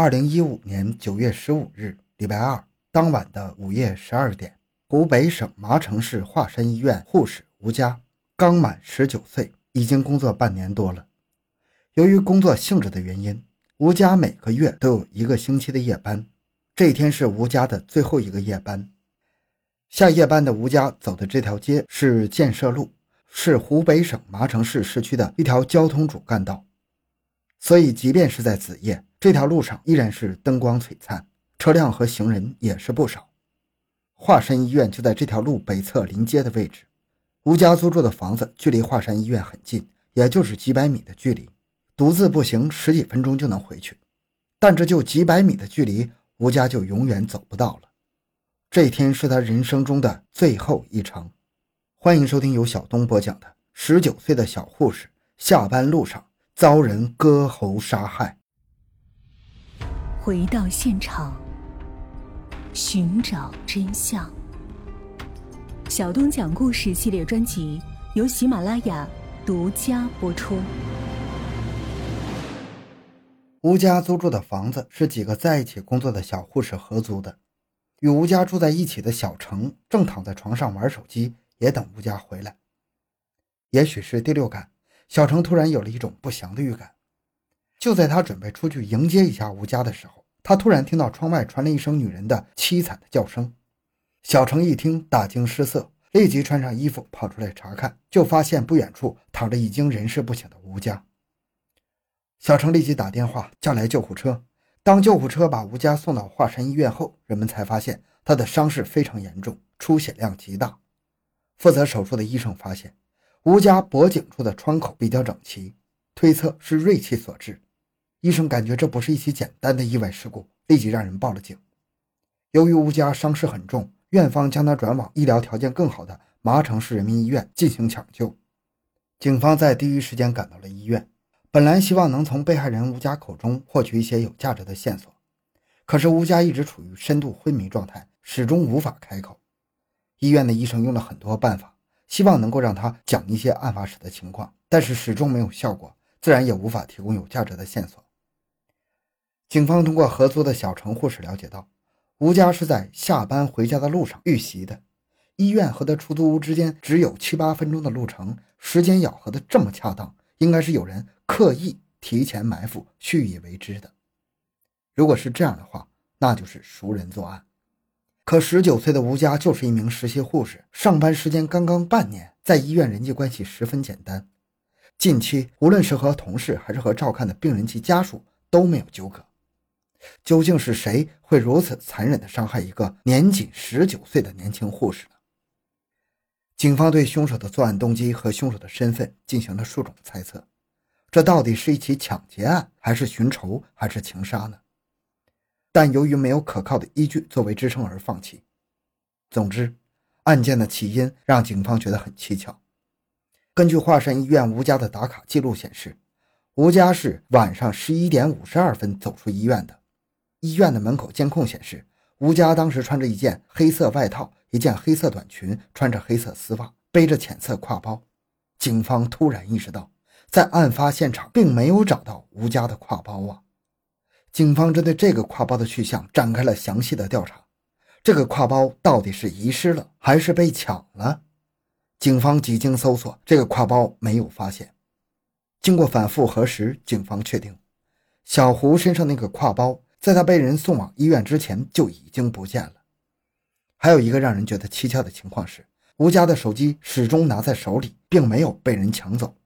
二零一五年九月十五日，礼拜二当晚的午夜十二点，湖北省麻城市华山医院护士吴佳刚满十九岁，已经工作半年多了。由于工作性质的原因，吴佳每个月都有一个星期的夜班。这一天是吴佳的最后一个夜班。下夜班的吴佳走的这条街是建设路，是湖北省麻城市市区的一条交通主干道，所以即便是在子夜。这条路上依然是灯光璀璨，车辆和行人也是不少。华山医院就在这条路北侧临街的位置，吴家租住的房子距离华山医院很近，也就是几百米的距离，独自步行十几分钟就能回去。但这就几百米的距离，吴家就永远走不到了。这一天是他人生中的最后一程。欢迎收听由小东播讲的《十九岁的小护士下班路上遭人割喉杀害》。回到现场，寻找真相。小东讲故事系列专辑由喜马拉雅独家播出。吴家租住的房子是几个在一起工作的小护士合租的。与吴家住在一起的小程正躺在床上玩手机，也等吴家回来。也许是第六感，小程突然有了一种不祥的预感。就在他准备出去迎接一下吴家的时候，他突然听到窗外传来一声女人的凄惨的叫声。小程一听，大惊失色，立即穿上衣服跑出来查看，就发现不远处躺着已经人事不省的吴家。小程立即打电话叫来救护车。当救护车把吴家送到华山医院后，人们才发现他的伤势非常严重，出血量极大。负责手术的医生发现，吴家脖颈处的创口比较整齐，推测是锐器所致。医生感觉这不是一起简单的意外事故，立即让人报了警。由于吴家伤势很重，院方将他转往医疗条件更好的麻城市人民医院进行抢救。警方在第一时间赶到了医院，本来希望能从被害人吴家口中获取一些有价值的线索，可是吴家一直处于深度昏迷状态，始终无法开口。医院的医生用了很多办法，希望能够让他讲一些案发时的情况，但是始终没有效果，自然也无法提供有价值的线索。警方通过合租的小程护士了解到，吴家是在下班回家的路上遇袭的。医院和他出租屋之间只有七八分钟的路程，时间咬合的这么恰当，应该是有人刻意提前埋伏、蓄意为之的。如果是这样的话，那就是熟人作案。可十九岁的吴家就是一名实习护士，上班时间刚刚半年，在医院人际关系十分简单。近期无论是和同事还是和照看的病人及家属都没有纠葛。究竟是谁会如此残忍地伤害一个年仅十九岁的年轻护士呢？警方对凶手的作案动机和凶手的身份进行了数种猜测。这到底是一起抢劫案，还是寻仇，还是情杀呢？但由于没有可靠的依据作为支撑而放弃。总之，案件的起因让警方觉得很蹊跷。根据华山医院吴家的打卡记录显示，吴家是晚上十一点五十二分走出医院的。医院的门口监控显示，吴佳当时穿着一件黑色外套，一件黑色短裙，穿着黑色丝袜，背着浅色挎包。警方突然意识到，在案发现场并没有找到吴佳的挎包啊！警方针对这个挎包的去向展开了详细的调查。这个挎包到底是遗失了还是被抢了？警方几经搜索，这个挎包没有发现。经过反复核实，警方确定，小胡身上那个挎包。在他被人送往医院之前就已经不见了。还有一个让人觉得蹊跷的情况是，吴家的手机始终拿在手里，并没有被人抢走。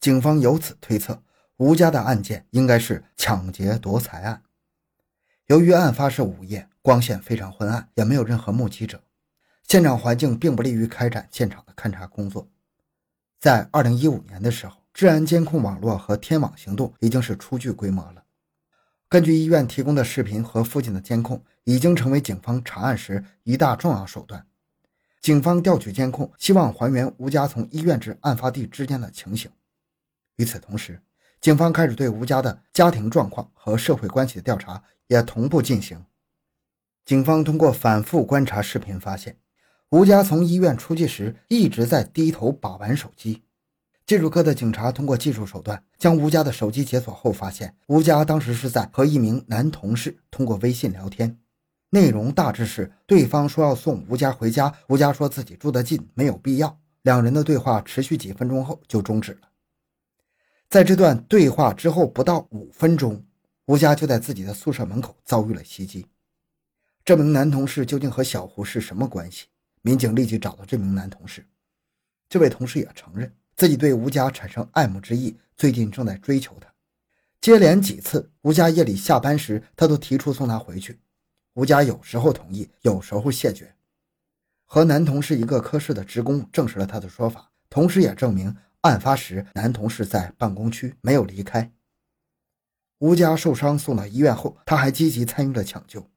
警方由此推测，吴家的案件应该是抢劫夺财案。由于案发是午夜，光线非常昏暗，也没有任何目击者，现场环境并不利于开展现场的勘查工作。在二零一五年的时候，治安监控网络和天网行动已经是初具规模了。根据医院提供的视频和附近的监控，已经成为警方查案时一大重要手段。警方调取监控，希望还原吴家从医院至案发地之间的情形。与此同时，警方开始对吴家的家庭状况和社会关系的调查也同步进行。警方通过反复观察视频，发现吴家从医院出去时一直在低头把玩手机。技术科的警察通过技术手段将吴家的手机解锁后，发现吴家当时是在和一名男同事通过微信聊天，内容大致是对方说要送吴家回家，吴家说自己住得近，没有必要。两人的对话持续几分钟后就终止了。在这段对话之后不到五分钟，吴家就在自己的宿舍门口遭遇了袭击。这名男同事究竟和小胡是什么关系？民警立即找到这名男同事，这位同事也承认。自己对吴家产生爱慕之意，最近正在追求她。接连几次，吴家夜里下班时，他都提出送她回去。吴家有时候同意，有时候谢绝。和男同事一个科室的职工证实了他的说法，同时也证明案发时男同事在办公区没有离开。吴家受伤送到医院后，他还积极参与了抢救。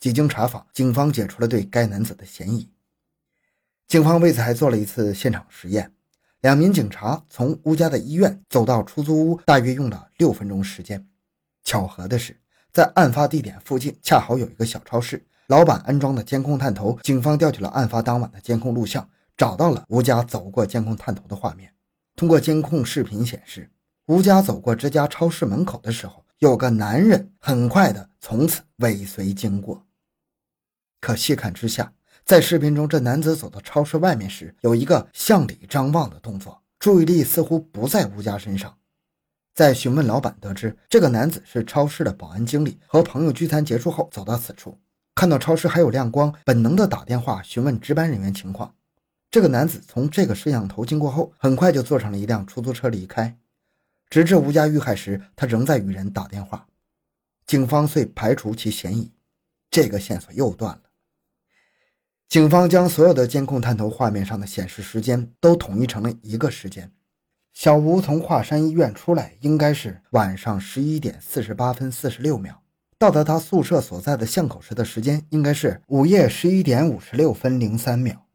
几经查访，警方解除了对该男子的嫌疑。警方为此还做了一次现场实验。两名警察从吴家的医院走到出租屋，大约用了六分钟时间。巧合的是，在案发地点附近恰好有一个小超市，老板安装的监控探头，警方调取了案发当晚的监控录像，找到了吴家走过监控探头的画面。通过监控视频显示，吴家走过这家超市门口的时候，有个男人很快的从此尾随经过。可细看之下。在视频中，这男子走到超市外面时，有一个向里张望的动作，注意力似乎不在吴家身上。在询问老板，得知这个男子是超市的保安经理，和朋友聚餐结束后走到此处，看到超市还有亮光，本能的打电话询问值班人员情况。这个男子从这个摄像头经过后，很快就坐上了一辆出租车离开。直至吴家遇害时，他仍在与人打电话。警方遂排除其嫌疑，这个线索又断了。警方将所有的监控探头画面上的显示时间都统一成了一个时间：小吴从华山医院出来应该是晚上十一点四十八分四十六秒，到达他宿舍所在的巷口时的时间应该是午夜十一点五十六分零三秒。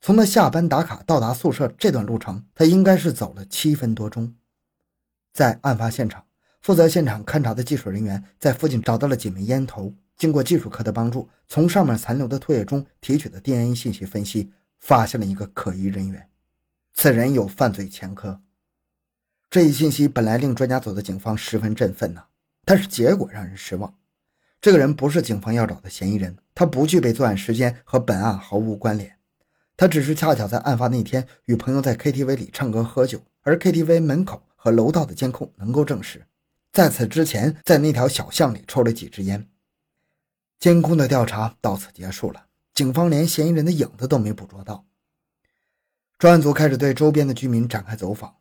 从他下班打卡到达宿舍这段路程，他应该是走了七分多钟。在案发现场，负责现场勘查的技术人员在附近找到了几枚烟头。经过技术科的帮助，从上面残留的唾液中提取的 DNA 信息分析，发现了一个可疑人员，此人有犯罪前科。这一信息本来令专家组的警方十分振奋呐，但是结果让人失望。这个人不是警方要找的嫌疑人，他不具备作案时间，和本案毫无关联。他只是恰巧在案发那天与朋友在 KTV 里唱歌喝酒，而 KTV 门口和楼道的监控能够证实，在此之前在那条小巷里抽了几支烟。监控的调查到此结束了，警方连嫌疑人的影子都没捕捉到。专案组开始对周边的居民展开走访，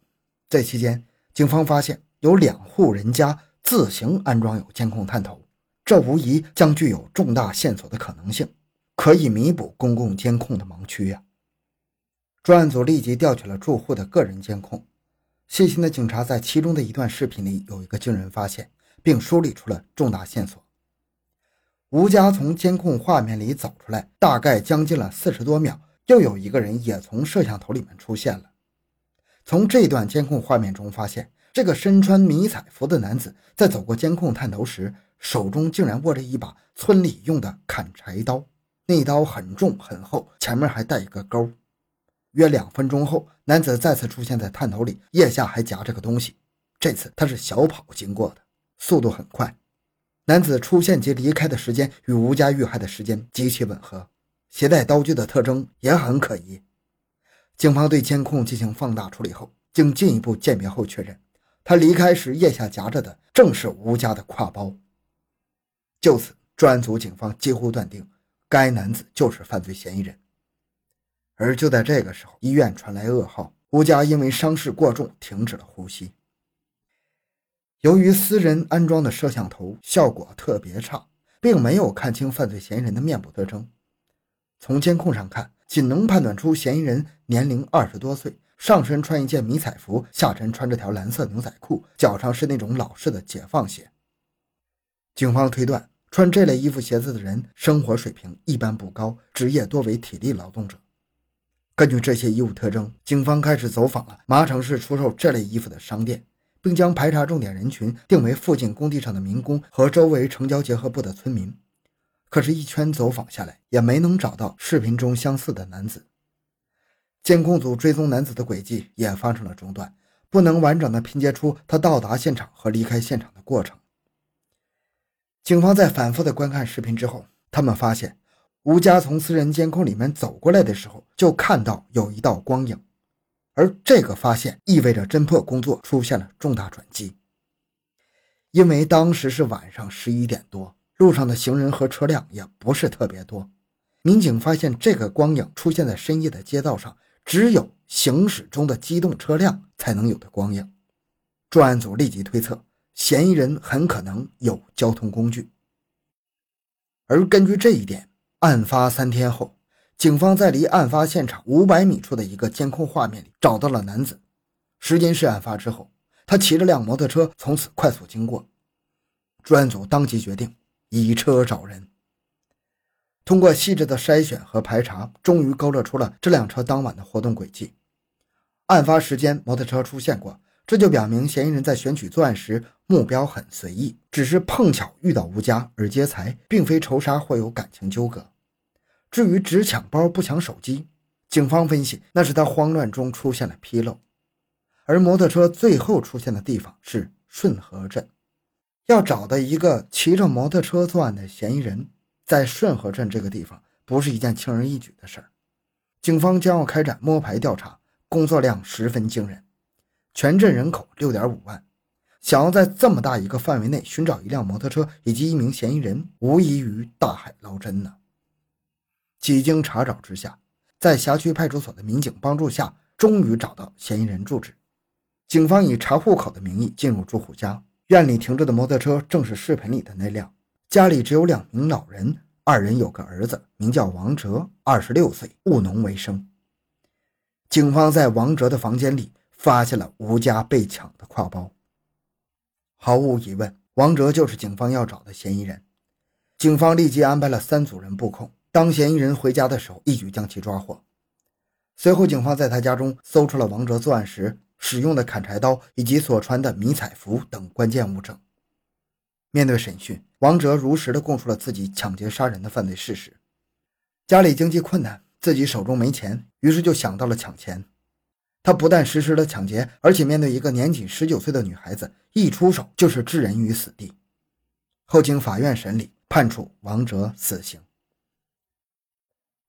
这期间，警方发现有两户人家自行安装有监控探头，这无疑将具有重大线索的可能性，可以弥补公共监控的盲区呀。专案组立即调取了住户的个人监控，细心的警察在其中的一段视频里有一个惊人发现，并梳理出了重大线索。吴家从监控画面里走出来，大概将近了四十多秒，又有一个人也从摄像头里面出现了。从这段监控画面中发现，这个身穿迷彩服的男子在走过监控探头时，手中竟然握着一把村里用的砍柴刀，那刀很重很厚，前面还带一个钩。约两分钟后，男子再次出现在探头里，腋下还夹着个东西，这次他是小跑经过的，速度很快。男子出现及离开的时间与吴家遇害的时间极其吻合，携带刀具的特征也很可疑。警方对监控进行放大处理后，经进一步鉴别后确认，他离开时腋下夹着的正是吴家的挎包。就此，专案组警方几乎断定该男子就是犯罪嫌疑人。而就在这个时候，医院传来噩耗：吴家因为伤势过重，停止了呼吸。由于私人安装的摄像头效果特别差，并没有看清犯罪嫌疑人的面部特征。从监控上看，仅能判断出嫌疑人年龄二十多岁，上身穿一件迷彩服，下身穿着条蓝色牛仔裤，脚上是那种老式的解放鞋。警方推断，穿这类衣服鞋子的人生活水平一般不高，职业多为体力劳动者。根据这些衣物特征，警方开始走访了麻城市出售这类衣服的商店。并将排查重点人群定为附近工地上的民工和周围城郊结合部的村民，可是，一圈走访下来，也没能找到视频中相似的男子。监控组追踪男子的轨迹也发生了中断，不能完整的拼接出他到达现场和离开现场的过程。警方在反复的观看视频之后，他们发现吴佳从私人监控里面走过来的时候，就看到有一道光影，而这个发现意味着侦破工作出现了重大转机。因为当时是晚上十一点多，路上的行人和车辆也不是特别多。民警发现这个光影出现在深夜的街道上，只有行驶中的机动车辆才能有的光影。专案组立即推测，嫌疑人很可能有交通工具。而根据这一点，案发三天后，警方在离案发现场五百米处的一个监控画面里找到了男子。时间是案发之后。他骑着辆摩托车从此快速经过，专案组当即决定以车找人。通过细致的筛选和排查，终于勾勒出了这辆车当晚的活动轨迹。案发时间，摩托车出现过，这就表明嫌疑人在选取作案时目标很随意，只是碰巧遇到吴家而劫财，并非仇杀或有感情纠葛。至于只抢包不抢手机，警方分析那是他慌乱中出现了纰漏。而摩托车最后出现的地方是顺河镇，要找到一个骑着摩托车作案的嫌疑人，在顺河镇这个地方不是一件轻而易举的事儿。警方将要开展摸排调查，工作量十分惊人。全镇人口六点五万，想要在这么大一个范围内寻找一辆摩托车以及一名嫌疑人，无异于大海捞针呢。几经查找之下，在辖区派出所的民警帮助下，终于找到嫌疑人住址。警方以查户口的名义进入住户家，院里停着的摩托车正是视频里的那辆。家里只有两名老人，二人有个儿子，名叫王哲，二十六岁，务农为生。警方在王哲的房间里发现了吴家被抢的挎包。毫无疑问，王哲就是警方要找的嫌疑人。警方立即安排了三组人布控，当嫌疑人回家的时候，一举将其抓获。随后，警方在他家中搜出了王哲作案时。使用的砍柴刀以及所穿的迷彩服等关键物证。面对审讯，王哲如实的供述了自己抢劫杀人的犯罪事实。家里经济困难，自己手中没钱，于是就想到了抢钱。他不但实施了抢劫，而且面对一个年仅十九岁的女孩子，一出手就是置人于死地。后经法院审理，判处王哲死刑。